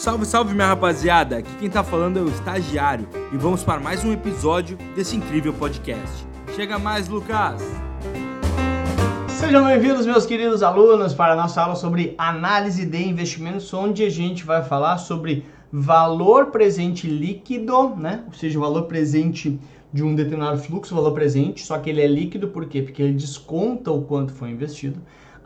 Salve, salve minha rapaziada! Aqui quem tá falando é o estagiário e vamos para mais um episódio desse incrível podcast. Chega mais, Lucas! Sejam bem-vindos, meus queridos alunos, para a nossa aula sobre análise de investimentos, onde a gente vai falar sobre valor presente líquido, né? Ou seja, o valor presente de um determinado fluxo, valor presente, só que ele é líquido, por quê? Porque ele desconta o quanto foi investido.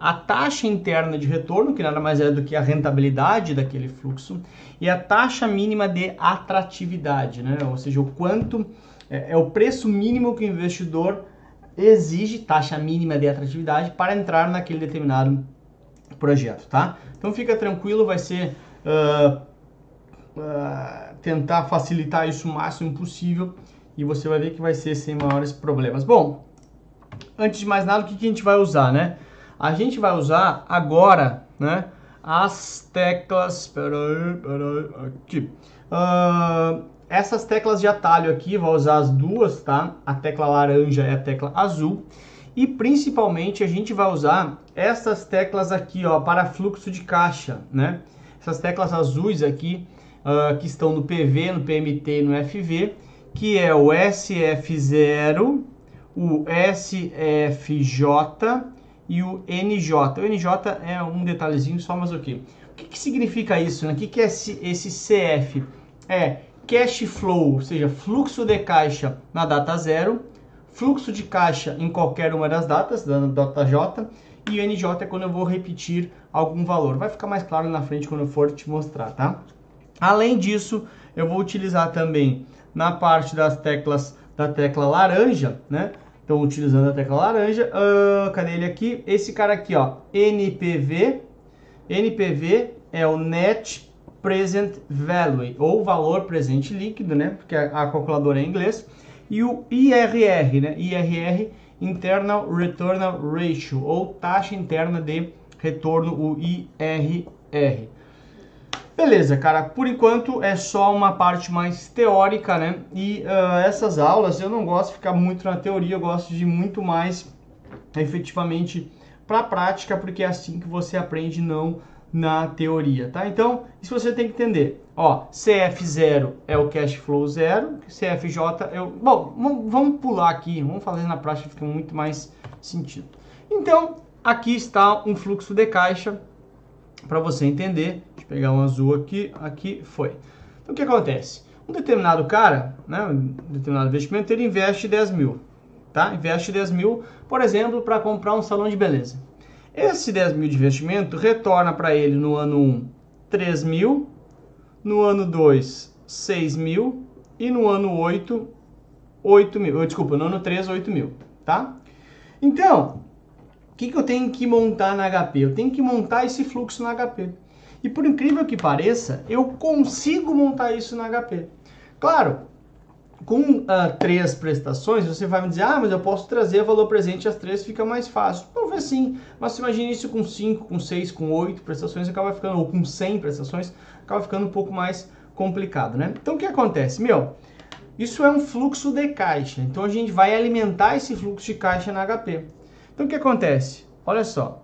A taxa interna de retorno, que nada mais é do que a rentabilidade daquele fluxo, e a taxa mínima de atratividade, né? Ou seja, o quanto é, é o preço mínimo que o investidor exige, taxa mínima de atratividade, para entrar naquele determinado projeto, tá? Então fica tranquilo, vai ser uh, uh, tentar facilitar isso o máximo possível e você vai ver que vai ser sem maiores problemas. Bom, antes de mais nada, o que, que a gente vai usar, né? A gente vai usar agora, né? As teclas, peraí, peraí, aqui. Uh, essas teclas de atalho aqui, vou usar as duas, tá? A tecla laranja e a tecla azul. E principalmente a gente vai usar essas teclas aqui, ó, para fluxo de caixa, né? Essas teclas azuis aqui, uh, que estão no PV, no PMT e no FV, que é o SF0, o SFJ e o NJ. O NJ é um detalhezinho só, mas o okay. O que, que significa isso? Né? O que, que é esse, esse CF? É cash flow, ou seja, fluxo de caixa na data zero, fluxo de caixa em qualquer uma das datas, da data J, e o NJ é quando eu vou repetir algum valor. Vai ficar mais claro na frente quando eu for te mostrar, tá? Além disso, eu vou utilizar também na parte das teclas da tecla laranja, né? Então, utilizando a tecla laranja, uh, cadê ele aqui? Esse cara aqui, ó, NPV. NPV é o Net Present Value, ou valor presente líquido, né? Porque a, calculadora é em inglês. E o IRR, né? IRR, Internal Return Ratio, ou taxa interna de retorno, o IRR. Beleza, cara, por enquanto é só uma parte mais teórica, né? E uh, essas aulas eu não gosto de ficar muito na teoria, eu gosto de muito mais efetivamente para a prática, porque é assim que você aprende, não na teoria, tá? Então, isso você tem que entender. Ó, CF0 é o cash flow zero, CFJ é o... Bom, vamos pular aqui, vamos fazer na prática, fica muito mais sentido. Então, aqui está um fluxo de caixa para você entender. Deixa eu pegar um azul aqui, aqui foi. Então o que acontece? Um determinado cara, né, um determinado investimento, ele investe 10 mil, tá? Investe 10 mil, por exemplo, para comprar um salão de beleza. Esse 10 mil de investimento retorna para ele no ano 1 3 mil, no ano 2 6 mil e no ano 8 8 mil. Desculpa, no ano 3 8 mil, tá? Então, o que, que eu tenho que montar na HP? Eu tenho que montar esse fluxo na HP. E por incrível que pareça, eu consigo montar isso na HP. Claro, com uh, três prestações, você vai me dizer, ah, mas eu posso trazer valor presente as três, fica mais fácil. Talvez sim, mas imagine isso com 5, com 6, com 8 prestações, acaba ficando, ou com 100 prestações, acaba ficando um pouco mais complicado, né? Então o que acontece? Meu, isso é um fluxo de caixa, então a gente vai alimentar esse fluxo de caixa na HP. Então o que acontece? Olha só.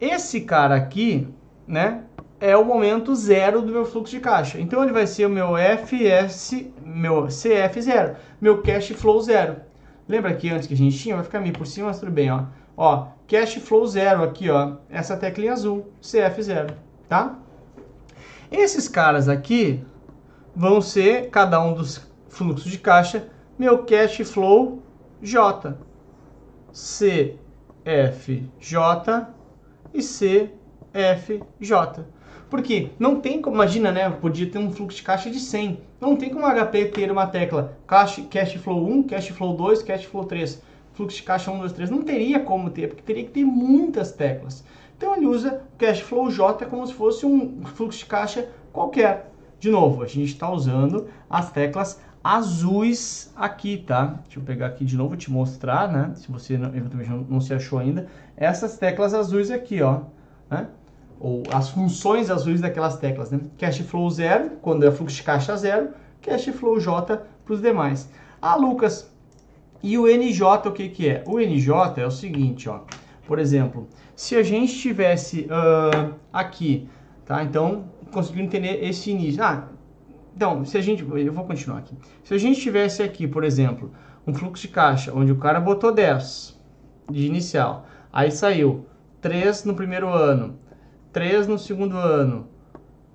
Esse cara aqui, né, é o momento zero do meu fluxo de caixa. Então ele vai ser o meu FS, meu CF zero, meu cash flow zero. Lembra que antes que a gente tinha, vai ficar meio por cima, mas tudo bem, ó. Ó, cash flow zero aqui, ó, essa teclinha azul, CF zero, tá? Esses caras aqui vão ser cada um dos fluxos de caixa, meu cash flow J. CFJ e CFJ. Porque não tem como, imagina, né? Podia ter um fluxo de caixa de 100. Não tem como HP ter uma tecla cash, cash flow 1, cash flow 2, cash flow 3. Fluxo de caixa 1, 2, 3. Não teria como ter, porque teria que ter muitas teclas. Então ele usa cash flow J como se fosse um fluxo de caixa qualquer. De novo, a gente está usando as teclas azuis aqui, tá? Deixa eu pegar aqui de novo te mostrar, né? Se você não, eventualmente não, se achou ainda. Essas teclas azuis aqui, ó. Né? Ou as funções azuis daquelas teclas, né? Cash flow zero, quando é fluxo de caixa zero. Cash flow J para os demais. Ah, Lucas, e o NJ o que que é? O NJ é o seguinte, ó. Por exemplo, se a gente tivesse uh, aqui, tá? Então, conseguiu entender esse início. Ah, então, se a gente, eu vou continuar aqui. Se a gente tivesse aqui, por exemplo, um fluxo de caixa onde o cara botou 10 de inicial, aí saiu 3 no primeiro ano, 3 no segundo ano.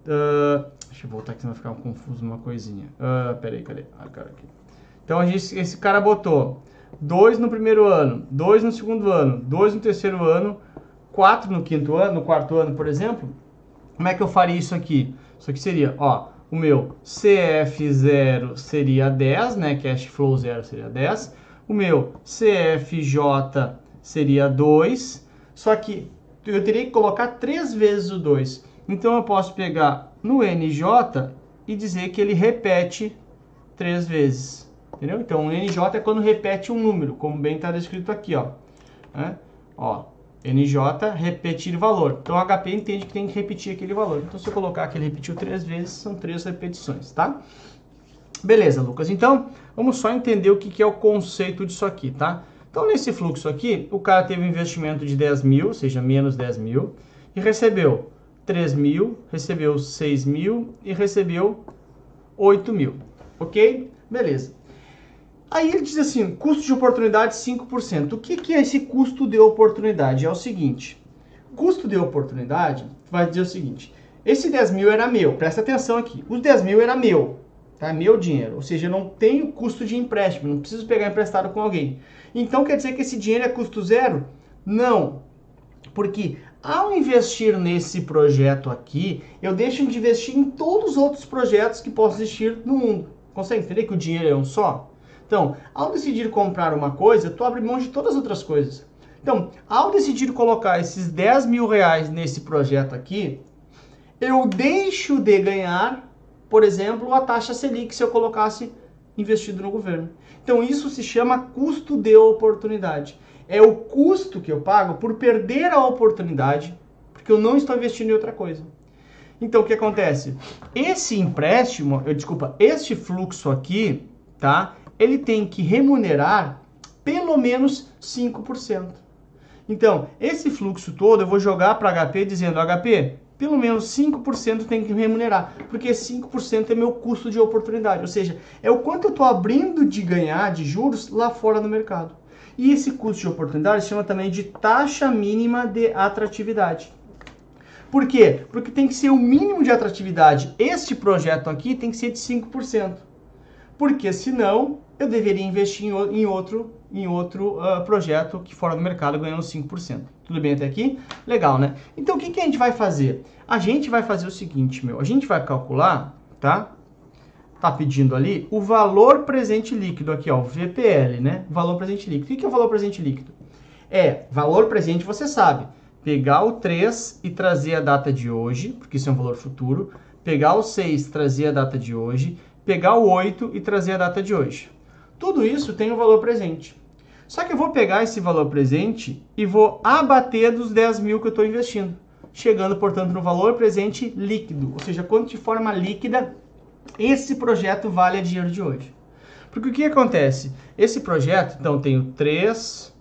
Uh, deixa eu voltar aqui, senão vai ficar confuso uma coisinha. Uh, peraí, cadê? Ah, cara aqui. Então, a gente, esse cara botou 2 no primeiro ano, 2 no segundo ano, 2 no terceiro ano, 4 no quinto ano, no quarto ano, por exemplo. Como é que eu faria isso aqui? Isso aqui seria, ó, o meu CF0 seria 10, né? Cash flow 0 seria 10. O meu CFJ seria 2. Só que eu teria que colocar três vezes o 2. Então eu posso pegar no NJ e dizer que ele repete três vezes. Entendeu? Então o NJ é quando repete um número, como bem está descrito aqui, ó. É? Ó, NJ, repetir valor. Então, o HP entende que tem que repetir aquele valor. Então, se eu colocar que ele repetiu três vezes, são três repetições, tá? Beleza, Lucas. Então, vamos só entender o que, que é o conceito disso aqui, tá? Então, nesse fluxo aqui, o cara teve um investimento de 10 mil, ou seja, menos 10 mil, e recebeu 3 mil, recebeu 6 mil e recebeu 8 mil, ok? Beleza. Aí ele diz assim, custo de oportunidade 5%. O que, que é esse custo de oportunidade? É o seguinte, custo de oportunidade vai dizer o seguinte, esse 10 mil era meu, presta atenção aqui, os 10 mil era meu, tá? Meu dinheiro, ou seja, eu não tenho custo de empréstimo, não preciso pegar emprestado com alguém. Então quer dizer que esse dinheiro é custo zero? Não, porque ao investir nesse projeto aqui, eu deixo de investir em todos os outros projetos que possam existir no mundo. Consegue entender que o dinheiro é um só? Então, ao decidir comprar uma coisa, tu abre mão de todas as outras coisas. Então, ao decidir colocar esses 10 mil reais nesse projeto aqui, eu deixo de ganhar, por exemplo, a taxa Selic se eu colocasse investido no governo. Então, isso se chama custo de oportunidade. É o custo que eu pago por perder a oportunidade, porque eu não estou investindo em outra coisa. Então, o que acontece? Esse empréstimo, eu desculpa, este fluxo aqui, tá? ele tem que remunerar pelo menos 5%. Então, esse fluxo todo eu vou jogar para HP dizendo, HP, pelo menos 5% tem que remunerar, porque 5% é meu custo de oportunidade, ou seja, é o quanto eu estou abrindo de ganhar de juros lá fora no mercado. E esse custo de oportunidade chama também de taxa mínima de atratividade. Por quê? Porque tem que ser o mínimo de atratividade. Este projeto aqui tem que ser de 5%. Porque senão eu deveria investir em, outro, em outro uh, projeto que fora do mercado ganhando 5%. Tudo bem até aqui? Legal, né? Então, o que, que a gente vai fazer? A gente vai fazer o seguinte, meu. A gente vai calcular, tá? Tá pedindo ali o valor presente líquido aqui, ó, o VPL, né? Valor presente líquido. O que é o valor presente líquido? É, valor presente você sabe. Pegar o 3 e trazer a data de hoje, porque isso é um valor futuro. Pegar o 6 e trazer a data de hoje. Pegar o 8 e trazer a data de hoje. Tudo isso tem um valor presente. Só que eu vou pegar esse valor presente e vou abater dos 10 mil que eu estou investindo, chegando, portanto, no valor presente líquido, ou seja, quanto de forma líquida esse projeto vale a dinheiro de hoje. Porque o que acontece? Esse projeto, então, tenho 3,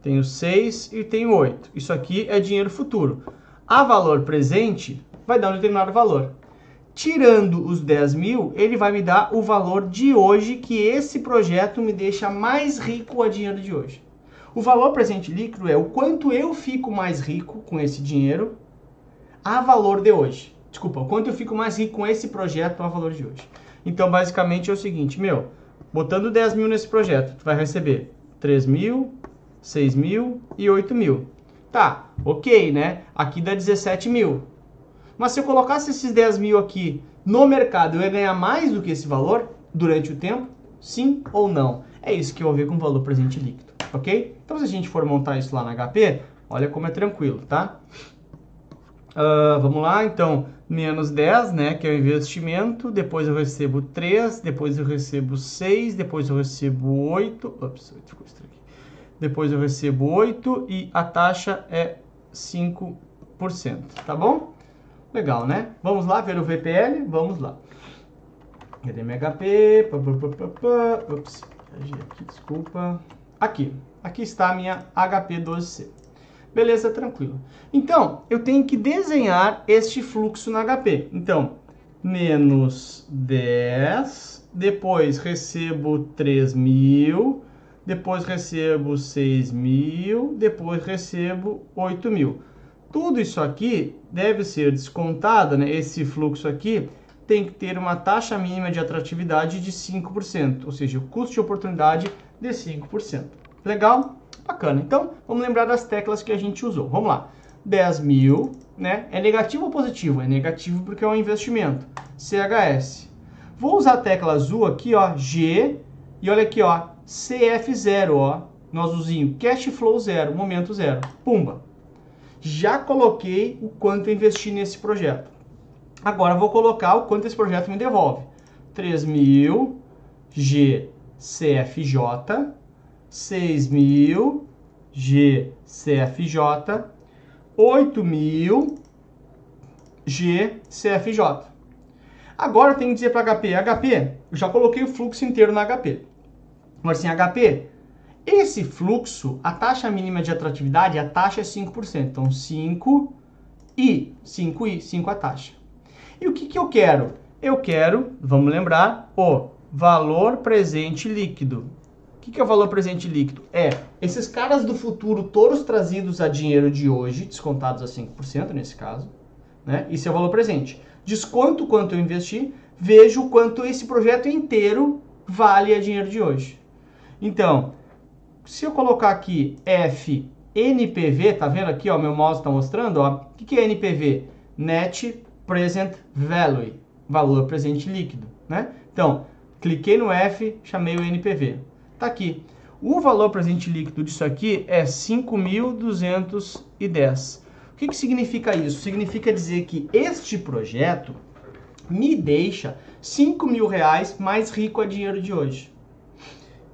tenho 6 e tenho 8. Isso aqui é dinheiro futuro. A valor presente vai dar um determinado valor. Tirando os 10 mil, ele vai me dar o valor de hoje que esse projeto me deixa mais rico a dinheiro de hoje. O valor presente líquido é o quanto eu fico mais rico com esse dinheiro a valor de hoje. Desculpa, o quanto eu fico mais rico com esse projeto a valor de hoje. Então, basicamente é o seguinte, meu, botando 10 mil nesse projeto, tu vai receber 3 mil, 6 mil e 8 mil. Tá, ok, né? Aqui dá 17 mil. Mas se eu colocasse esses 10 mil aqui no mercado, eu ia ganhar mais do que esse valor durante o tempo? Sim ou não? É isso que eu vou ver com o valor presente líquido, ok? Então, se a gente for montar isso lá na HP, olha como é tranquilo, tá? Uh, vamos lá, então, menos 10, né, que é o investimento, depois eu recebo 3, depois eu recebo 6, depois eu recebo 8, ops, ficou estranho aqui. Depois eu recebo 8 e a taxa é 5%, tá bom? Legal, né? Vamos lá ver o VPL? Vamos lá. Cadê meu HP? Ups, aqui, desculpa. Aqui. Aqui está a minha HP12C. Beleza, tranquilo. Então, eu tenho que desenhar este fluxo na HP. Então, menos 10, depois recebo 3 mil, depois recebo 6 mil, depois recebo 8 mil. Tudo isso aqui deve ser descontado, né? esse fluxo aqui tem que ter uma taxa mínima de atratividade de 5%, ou seja, o custo de oportunidade de 5%. Legal? Bacana. Então, vamos lembrar das teclas que a gente usou. Vamos lá. 10 mil, né? É negativo ou positivo? É negativo porque é um investimento. CHS. Vou usar a tecla azul aqui, ó, G, e olha aqui, ó, CF0, ó, azulzinho, cash flow zero, momento zero. Pumba. Já coloquei o quanto eu investi nesse projeto. Agora vou colocar o quanto esse projeto me devolve. 3.000 GCFJ, 6.000 GCFJ, 8.000 GCFJ. Agora eu tenho que dizer para HP, HP, eu já coloquei o fluxo inteiro na HP. Agora assim, HP, esse fluxo, a taxa mínima de atratividade, a taxa é 5%. Então 5 e 5 e 5 a taxa. E o que, que eu quero? Eu quero, vamos lembrar, o valor presente líquido. O que, que é o valor presente líquido? É esses caras do futuro, todos trazidos a dinheiro de hoje, descontados a 5% nesse caso. Né? Isso é o valor presente. Desconto quanto eu investi, vejo quanto esse projeto inteiro vale a dinheiro de hoje. Então, se eu colocar aqui F NPV, tá vendo aqui, ó, meu mouse está mostrando, ó, o que, que é NPV? Net Present Value, valor presente líquido, né? Então, cliquei no F, chamei o NPV. Tá aqui. O valor presente líquido disso aqui é 5.210. O que, que significa isso? Significa dizer que este projeto me deixa 5 mil reais mais rico a dinheiro de hoje.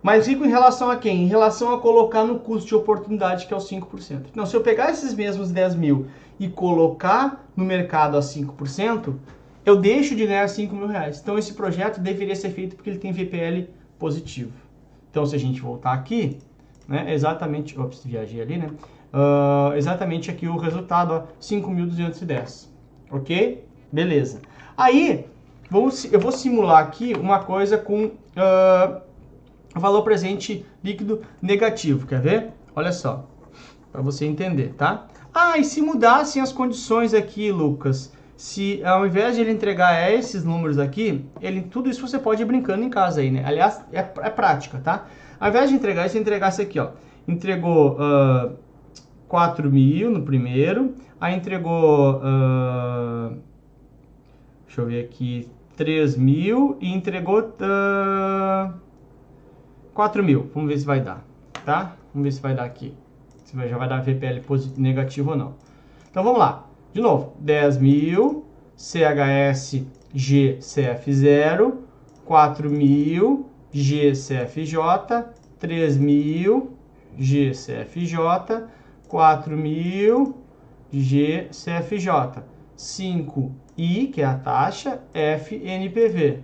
Mais rico em relação a quem? Em relação a colocar no custo de oportunidade, que é o 5%. Então, se eu pegar esses mesmos 10 mil e colocar no mercado a 5%, eu deixo de ganhar 5 mil reais. Então, esse projeto deveria ser feito porque ele tem VPL positivo. Então, se a gente voltar aqui, né, exatamente... Ops, viajei ali, né? Uh, exatamente aqui o resultado, 5.210. Ok? Beleza. Aí, vamos, eu vou simular aqui uma coisa com... Uh, valor presente líquido negativo. Quer ver? Olha só, para você entender, tá? Ah, e se mudassem as condições aqui, Lucas? Se ao invés de ele entregar esses números aqui, ele tudo isso você pode ir brincando em casa aí, né? Aliás, é, é prática, tá? Ao invés de entregar isso, entregasse aqui, ó. Entregou uh, 4 mil no primeiro, aí entregou, uh, deixa eu ver aqui, 3 mil e entregou... Uh, 4 mil. Vamos ver se vai dar, tá? Vamos ver se vai dar aqui. Se já vai dar VPL positivo, negativo ou não. Então vamos lá. De novo, 10 mil, CHS GCF0, 4 mil, GCFJ, 3 mil, GCFJ, 4 mil, GCFJ, 5I, que é a taxa, FNPV.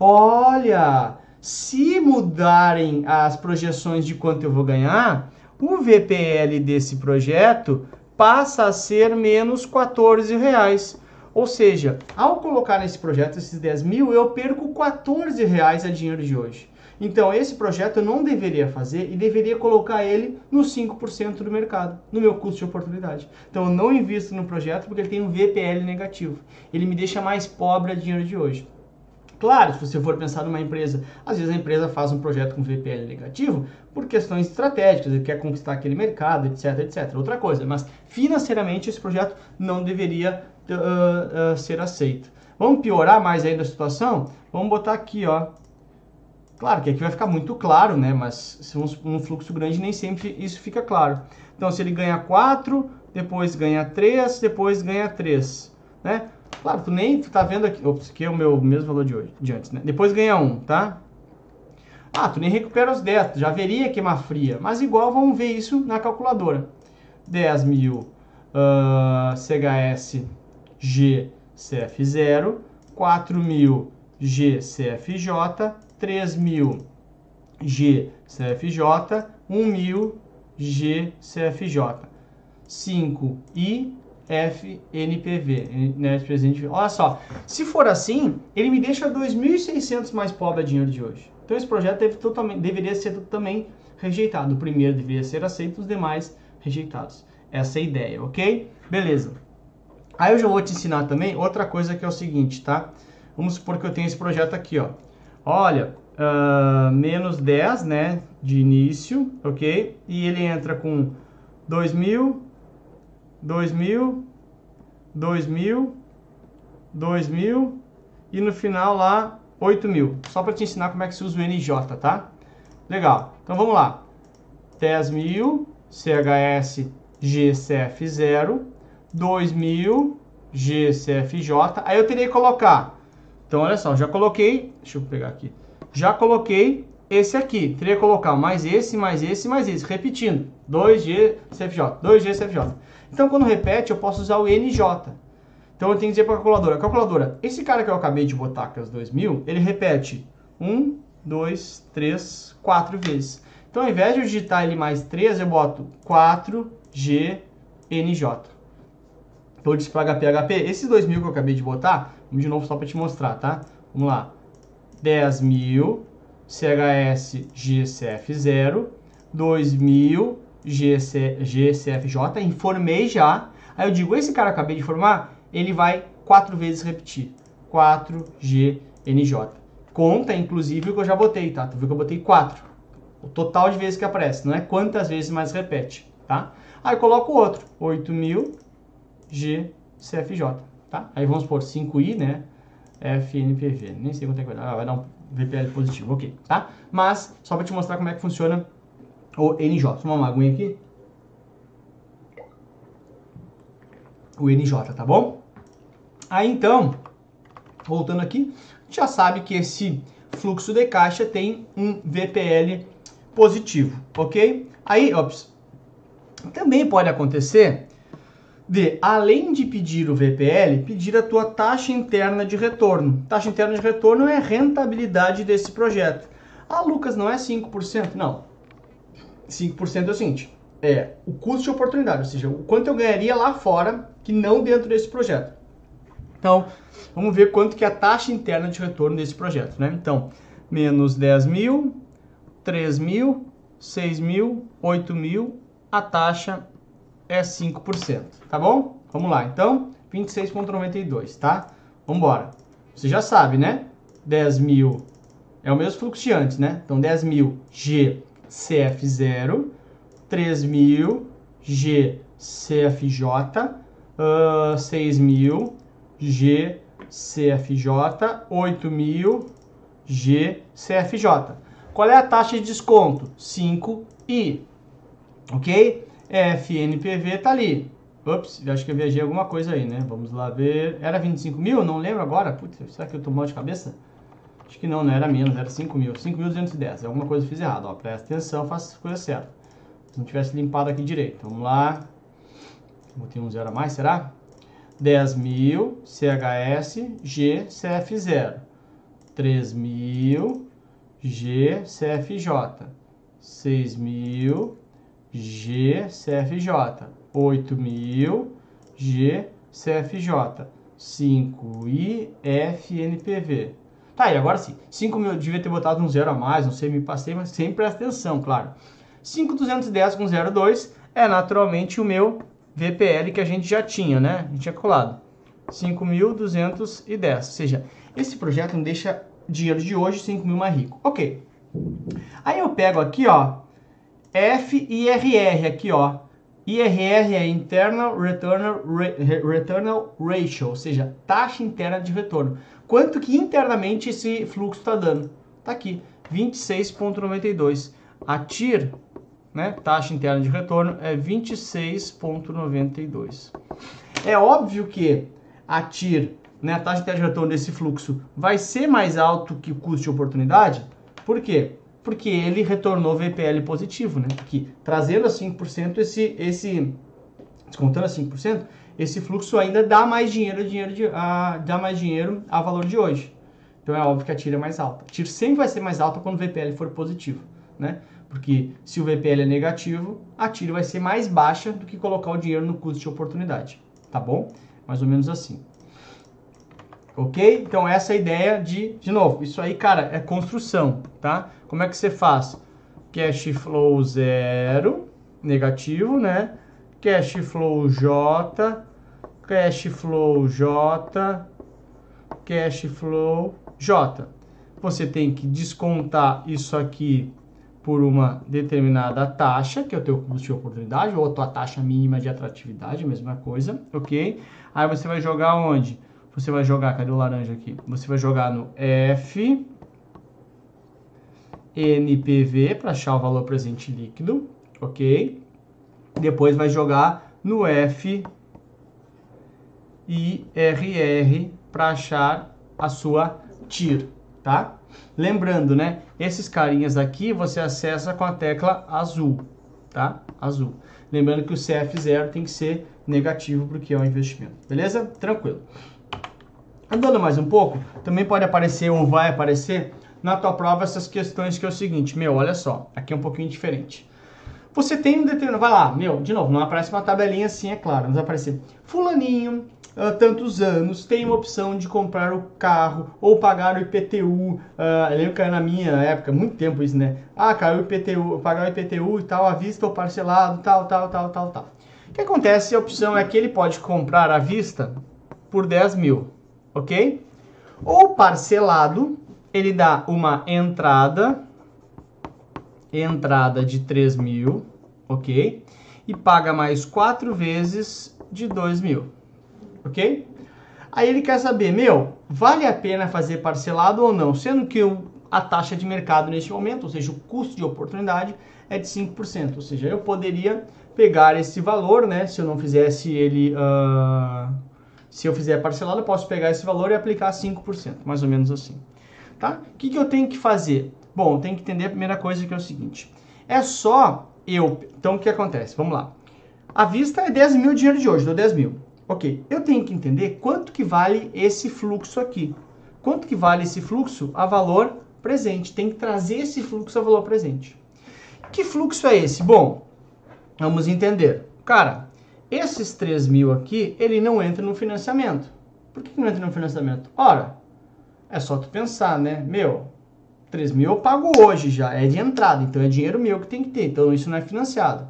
Olha, se mudarem as projeções de quanto eu vou ganhar, o VPL desse projeto passa a ser menos 14 reais. Ou seja, ao colocar nesse projeto esses 10 mil, eu perco 14 reais a dinheiro de hoje. Então, esse projeto eu não deveria fazer e deveria colocar ele no 5% do mercado, no meu custo de oportunidade. Então, eu não invisto no projeto porque ele tem um VPL negativo. Ele me deixa mais pobre a dinheiro de hoje. Claro, se você for pensar numa empresa, às vezes a empresa faz um projeto com VPL negativo por questões estratégicas, ele quer conquistar aquele mercado, etc, etc. Outra coisa, mas financeiramente esse projeto não deveria uh, uh, ser aceito. Vamos piorar mais ainda a situação? Vamos botar aqui, ó. Claro que aqui vai ficar muito claro, né? Mas se um fluxo grande nem sempre isso fica claro. Então, se ele ganha 4, depois ganha 3, depois ganha 3, né? Claro, tu nem tu tá vendo aqui. Ops, aqui é o meu mesmo valor de hoje, de antes, né? Depois ganha 1, tá? Ah, tu nem recupera os 10, tu já veria queimar fria. Mas igual, vamos ver isso na calculadora. 10 mil uh, CHS GCF0, 4 mil GCFJ, 3 mil GCFJ, 1 mil GCFJ. 5i FNPV, né, presente. Olha só, se for assim, ele me deixa 2.600 mais pobre a dinheiro de hoje. Então esse projeto deve totalmente, deveria ser também rejeitado. O primeiro deveria ser aceito, os demais rejeitados. Essa é a ideia, ok? Beleza. Aí eu já vou te ensinar também outra coisa que é o seguinte, tá? Vamos supor que eu tenho esse projeto aqui, ó. Olha, uh, menos 10, né, de início, ok? E ele entra com 2.000, 2.000, 2.000, 2.000 e no final lá 8.000. Só para te ensinar como é que se usa o NJ, tá? Legal. Então vamos lá. 10.000 CHS GCF0, 2.000 GCFJ. Aí eu teria que colocar. Então olha só, já coloquei, deixa eu pegar aqui. Já coloquei esse aqui. Teria que colocar mais esse, mais esse, mais esse, repetindo. 2GCFJ, 2GCFJ. Então, quando repete, eu posso usar o NJ. Então, eu tenho que dizer para a calculadora, calculadora, esse cara que eu acabei de botar, que é os 2000, ele repete 1, 2, 3, 4 vezes. Então, ao invés de eu digitar ele mais 3, eu boto 4GNJ. Vou desplagar PHP. Esses 2000 que eu acabei de botar, vamos de novo só para te mostrar, tá? Vamos lá. 10.000 CHS GCF0, 2000 GC, GCFJ, informei já. Aí eu digo, esse cara acabei de formar, ele vai quatro vezes repetir. 4GNJ. Conta, inclusive, o que eu já botei, tá? Tu viu que eu botei 4. O total de vezes que aparece, não é quantas vezes mais repete, tá? Aí eu coloco outro, 8000 GCFJ, tá? Aí vamos por 5i, né? FNPV. Nem sei quanto é que vai dar. Ah, vai dar um VPL positivo, ok, tá? Mas, só para te mostrar como é que funciona o NJ. Vou uma aguinha aqui. O NJ, tá bom? Aí então, voltando aqui, já sabe que esse fluxo de caixa tem um VPL positivo, ok? Aí, ops, também pode acontecer de, além de pedir o VPL, pedir a tua taxa interna de retorno. Taxa interna de retorno é a rentabilidade desse projeto. Ah, Lucas, não é 5%? Não. 5% é o seguinte, é o custo de oportunidade, ou seja, o quanto eu ganharia lá fora que não dentro desse projeto. Então, vamos ver quanto que é a taxa interna de retorno desse projeto, né? Então, menos 10 mil, 3 mil, 6 mil, 8 mil, a taxa é 5%, tá bom? Vamos lá, então, 26,92, tá? Vamos embora. Você já sabe, né? 10 mil é o mesmo fluxo de antes, né? Então, 10 mil G CF0, 3000 GCFJ, uh, 6000 GCFJ, 8000 GCFJ. Qual é a taxa de desconto? 5i. Ok? FNPV tá ali. Ups, acho que eu viajei alguma coisa aí, né? Vamos lá ver. Era 25 mil? Não lembro agora. Putz, será que eu tô mal de cabeça? Acho que não, não era menos, era 5 mil. 5.210. Alguma coisa eu fiz errado, ó. Presta atenção, faça a coisa certa. Se não tivesse limpado aqui direito. Vamos lá. Botei um zero a mais, será? 10.000 CHS G CF0. 3.000 G CFJ. 6.000 G CFJ. 8.000 G CFJ. 5 FNPV. Tá, e agora sim. 5 mil, devia ter botado um zero a mais, não sei, me passei, mas sempre presta atenção, claro. 5,210 com 0,2 é naturalmente o meu VPL que a gente já tinha, né? A gente tinha colado. 5.210. Ou seja, esse projeto não deixa dinheiro de hoje 5 mil mais rico. Ok. Aí eu pego aqui, ó, FIRR aqui, ó. IRR é Internal Returnal, Returnal Ratio, ou seja, taxa interna de retorno. Quanto que internamente esse fluxo está dando? Está aqui, 26,92. A TIR, né, taxa interna de retorno, é 26,92. É óbvio que a TIR, né, a taxa interna de retorno desse fluxo, vai ser mais alto que o custo de oportunidade. Por quê? Porque ele retornou VPL positivo, né? Que trazendo a 5% esse esse descontando a 5%, esse fluxo ainda dá mais dinheiro, dinheiro de, a, dá mais dinheiro a valor de hoje. Então é óbvio que a TIR é mais alta. A TIR sempre vai ser mais alta quando o VPL for positivo, né? Porque se o VPL é negativo, a tira vai ser mais baixa do que colocar o dinheiro no custo de oportunidade. Tá bom? Mais ou menos assim. Ok? Então essa é a ideia de, de novo, isso aí, cara, é construção, tá? Como é que você faz? Cash flow zero, negativo, né? Cash flow J, cash flow J, cash flow J. Você tem que descontar isso aqui por uma determinada taxa, que é o teu custo de oportunidade, ou a tua taxa mínima de atratividade, mesma coisa, ok? Aí você vai jogar onde? Você vai jogar, cadê o laranja aqui? Você vai jogar no F, NPV, para achar o valor presente líquido, ok? Depois vai jogar no F, IRR, para achar a sua TIR, tá? Lembrando, né? Esses carinhas aqui você acessa com a tecla azul, tá? Azul. Lembrando que o CF0 tem que ser negativo porque é um investimento, beleza? Tranquilo. Andando mais um pouco, também pode aparecer ou vai aparecer na tua prova essas questões que é o seguinte, meu, olha só, aqui é um pouquinho diferente. Você tem um determinado, vai lá, meu, de novo, não aparece uma tabelinha assim, é claro, mas vai aparecer fulaninho uh, tantos anos, tem uma opção de comprar o carro ou pagar o IPTU. Uh, ah, eu lembro que na minha época, muito tempo isso, né? Ah, caiu o IPTU, pagar o IPTU e tal, à vista ou parcelado, tal, tal, tal, tal, tal. O que acontece? A opção é que ele pode comprar à vista por 10 mil, ok? Ou parcelado, ele dá uma entrada, entrada de 3 mil, ok? E paga mais quatro vezes de 2 mil ok? Aí ele quer saber, meu, vale a pena fazer parcelado ou não? Sendo que a taxa de mercado neste momento, ou seja, o custo de oportunidade é de 5%. Ou seja, eu poderia pegar esse valor, né? Se eu não fizesse ele... Uh, se eu fizer parcelado, eu posso pegar esse valor e aplicar 5%, mais ou menos assim. Tá? O que, que eu tenho que fazer? Bom, tenho que entender a primeira coisa que é o seguinte. É só eu... Então, o que acontece? Vamos lá. A vista é 10 mil dinheiro de hoje, dou 10 mil. Ok, eu tenho que entender quanto que vale esse fluxo aqui. Quanto que vale esse fluxo a valor presente. Tem que trazer esse fluxo a valor presente. Que fluxo é esse? Bom, vamos entender. Cara, esses 3 mil aqui, ele não entra no financiamento. Por que não entra no financiamento? Ora, é só tu pensar, né? Meu, 3 mil eu pago hoje já, é de entrada, então é dinheiro meu que tem que ter, então isso não é financiado.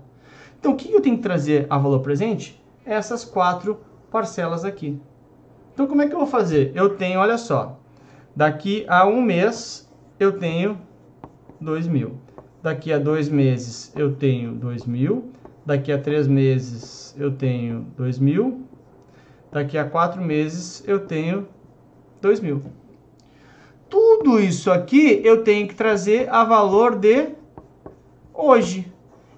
Então o que eu tenho que trazer a valor presente? Essas quatro parcelas aqui. Então, como é que eu vou fazer? Eu tenho, olha só, daqui a um mês eu tenho 2 mil. Daqui a dois meses eu tenho 2 mil. Daqui a três meses eu tenho 2 mil. Daqui a quatro meses eu tenho 2 mil. Tudo isso aqui eu tenho que trazer a valor de hoje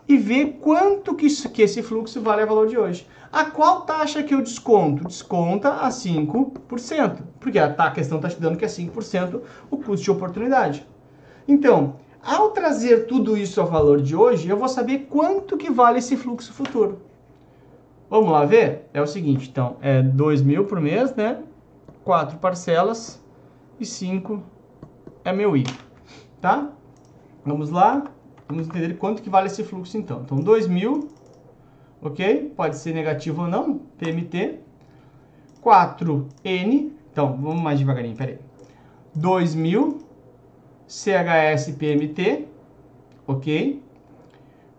e ver quanto que, isso, que esse fluxo vale a valor de hoje. A qual taxa que eu desconto? Desconta a 5%, porque a, a questão está te dando que é 5% o custo de oportunidade. Então, ao trazer tudo isso ao valor de hoje, eu vou saber quanto que vale esse fluxo futuro. Vamos lá ver? É o seguinte, então, é 2 mil por mês, né? 4 parcelas e 5 é meu I, tá? Vamos lá, vamos entender quanto que vale esse fluxo então. Então, 2 mil ok? Pode ser negativo ou não, PMT. 4N, então vamos mais devagarinho, peraí. 2000 CHS PMT, ok?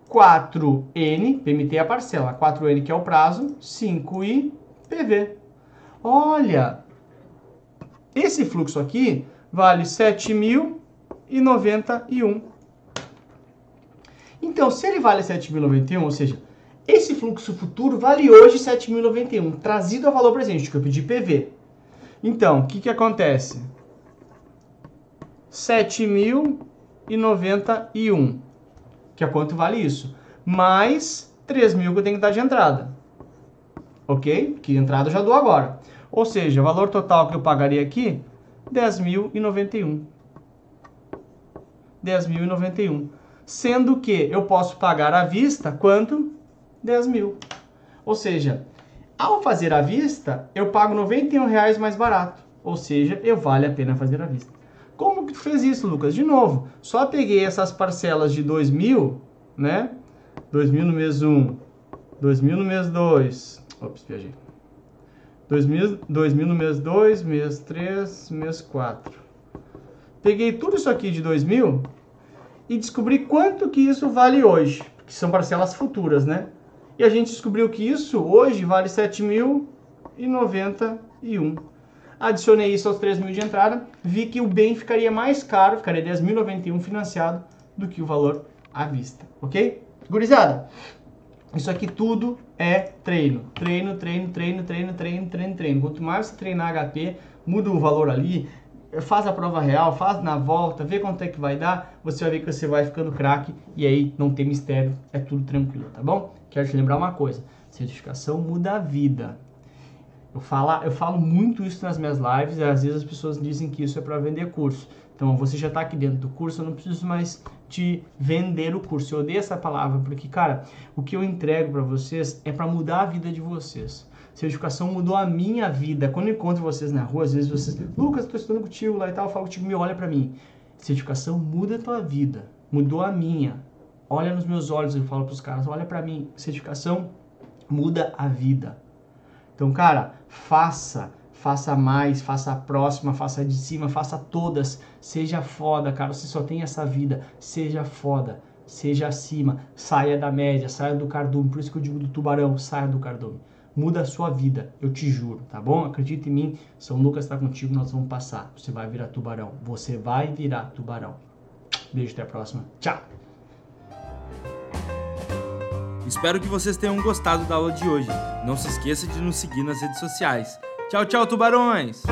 4N, PMT é a parcela, 4N que é o prazo, 5I PV. Olha, esse fluxo aqui vale 7.091. Então, se ele vale 7.091, ou seja, esse fluxo futuro vale hoje 7.091, trazido a valor presente, que eu pedi PV. Então, o que, que acontece? 7.091, que é quanto vale isso, mais 3.000 que eu tenho que dar de entrada. Ok? Que entrada eu já dou agora. Ou seja, o valor total que eu pagaria aqui, 10.091. 10.091. Sendo que eu posso pagar à vista quanto? 10 mil. Ou seja, ao fazer à vista, eu pago 91 reais mais barato. Ou seja, eu vale a pena fazer à vista. Como que tu fez isso, Lucas? De novo, só peguei essas parcelas de 2000, né? 2000 no mês 1, 2000 no mês 2, ops, viajei. 2000, 2000 no mês 2, mês 3, mês 4. Peguei tudo isso aqui de 2000 e descobri quanto que isso vale hoje, que são parcelas futuras, né? E a gente descobriu que isso hoje vale 7.091. Adicionei isso aos 3 mil de entrada, vi que o bem ficaria mais caro, ficaria 10.091 financiado do que o valor à vista, ok? Gurizada, isso aqui tudo é treino. Treino, treino, treino, treino, treino, treino, treino. Quanto mais você treinar HP, muda o valor ali, faz a prova real, faz na volta, vê quanto é que vai dar, você vai ver que você vai ficando craque e aí não tem mistério, é tudo tranquilo, tá bom? Quero te lembrar uma coisa, certificação muda a vida. Eu, falo, eu falo muito isso nas minhas lives e às vezes as pessoas dizem que isso é para vender curso. Então você já está aqui dentro do curso, eu não preciso mais te vender o curso. Eu odeio essa palavra porque, cara, o que eu entrego para vocês é para mudar a vida de vocês. Certificação mudou a minha vida. Quando eu encontro vocês na rua, às vezes vocês, Lucas, estou estudando contigo lá e tal, eu falo contigo, me olha para mim. Certificação muda a tua vida, mudou a minha. Olha nos meus olhos, eu falo para os caras, olha para mim. Certificação muda a vida. Então, cara, faça faça mais, faça a próxima, faça a de cima, faça todas. Seja foda, cara. Você só tem essa vida. Seja foda. Seja acima. Saia da média, saia do cardume. Por isso que eu digo do tubarão, saia do cardume. Muda a sua vida, eu te juro, tá bom? Acredita em mim. São Lucas está contigo, nós vamos passar. Você vai virar tubarão. Você vai virar tubarão. Beijo, até a próxima. Tchau. Espero que vocês tenham gostado da aula de hoje. Não se esqueça de nos seguir nas redes sociais. Tchau, tchau, tubarões!